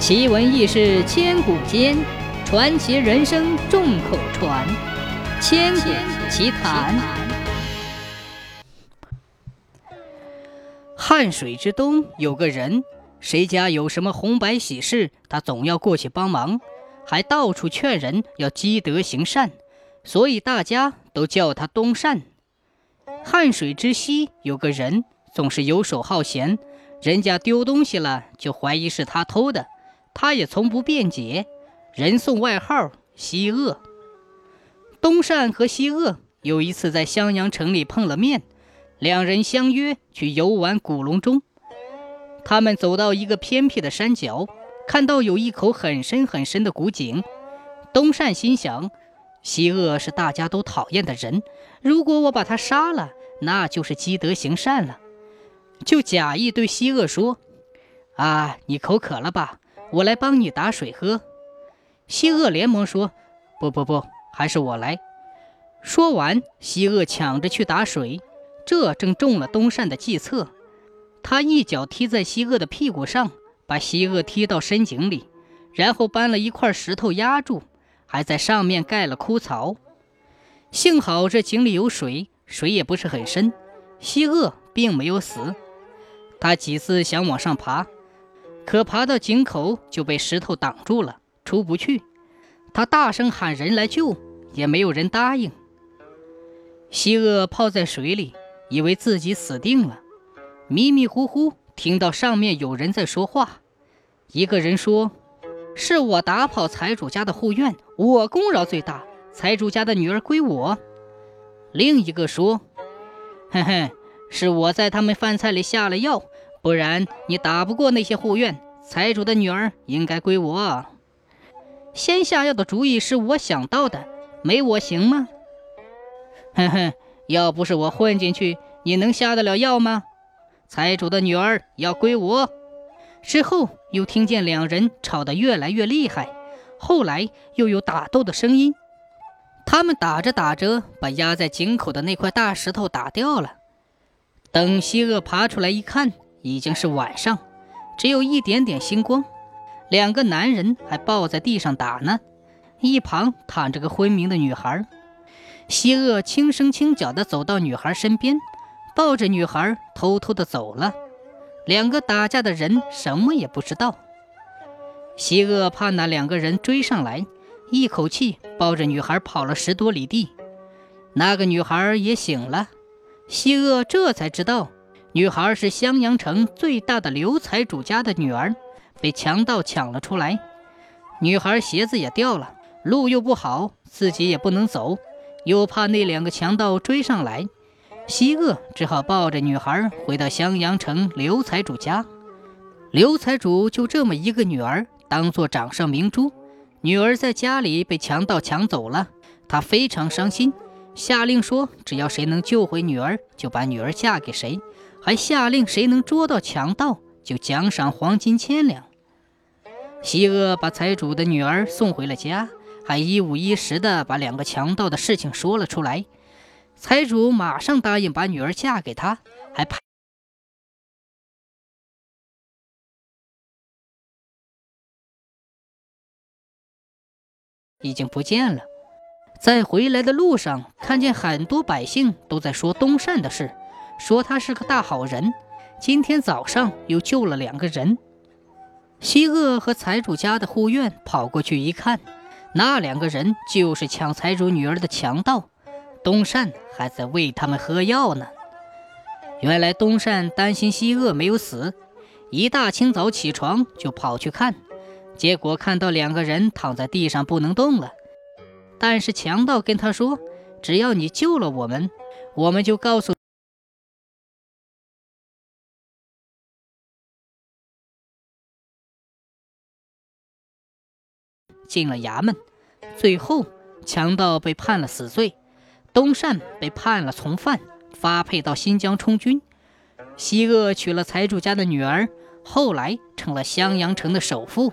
奇闻异事千古间，传奇人生众口传。千古奇谈。汉水之东有个人，谁家有什么红白喜事，他总要过去帮忙，还到处劝人要积德行善，所以大家都叫他东善。汉水之西有个人，总是游手好闲，人家丢东西了，就怀疑是他偷的。他也从不辩解，人送外号“西恶”。东善和西恶有一次在襄阳城里碰了面，两人相约去游玩古龙中。他们走到一个偏僻的山脚，看到有一口很深很深的古井。东善心想：西恶是大家都讨厌的人，如果我把他杀了，那就是积德行善了。就假意对西恶说：“啊，你口渴了吧？”我来帮你打水喝，西恶连忙说：“不不不，还是我来。”说完，西恶抢着去打水，这正中了东善的计策。他一脚踢在西恶的屁股上，把西恶踢到深井里，然后搬了一块石头压住，还在上面盖了枯草。幸好这井里有水，水也不是很深，西恶并没有死。他几次想往上爬。可爬到井口就被石头挡住了，出不去。他大声喊人来救，也没有人答应。西恶泡在水里，以为自己死定了，迷迷糊糊听到上面有人在说话。一个人说：“是我打跑财主家的护院，我功劳最大，财主家的女儿归我。”另一个说：“ 哼哼，是我在他们饭菜里下了药。”不然你打不过那些护院，财主的女儿应该归我。先下药的主意是我想到的，没我行吗？哼哼，要不是我混进去，你能下得了药吗？财主的女儿要归我。之后又听见两人吵得越来越厉害，后来又有打斗的声音。他们打着打着，把压在井口的那块大石头打掉了。等西恶爬出来一看。已经是晚上，只有一点点星光。两个男人还抱在地上打呢，一旁躺着个昏迷的女孩。西恶轻声轻脚地走到女孩身边，抱着女孩偷偷地走了。两个打架的人什么也不知道。西恶怕那两个人追上来，一口气抱着女孩跑了十多里地。那个女孩也醒了，西恶这才知道。女孩是襄阳城最大的刘财主家的女儿，被强盗抢了出来。女孩鞋子也掉了，路又不好，自己也不能走，又怕那两个强盗追上来。西恶只好抱着女孩回到襄阳城刘财主家。刘财主就这么一个女儿，当做掌上明珠。女儿在家里被强盗抢走了，他非常伤心，下令说：只要谁能救回女儿，就把女儿嫁给谁。还下令，谁能捉到强盗，就奖赏黄金千两。西鄂把财主的女儿送回了家，还一五一十地把两个强盗的事情说了出来。财主马上答应把女儿嫁给他，还派已经不见了。在回来的路上，看见很多百姓都在说东善的事。说他是个大好人，今天早上又救了两个人。西恶和财主家的护院跑过去一看，那两个人就是抢财主女儿的强盗。东善还在喂他们喝药呢。原来东善担心西恶没有死，一大清早起床就跑去看，结果看到两个人躺在地上不能动了。但是强盗跟他说：“只要你救了我们，我们就告诉。”进了衙门，最后强盗被判了死罪，东善被判了从犯，发配到新疆充军。西恶娶了财主家的女儿，后来成了襄阳城的首富。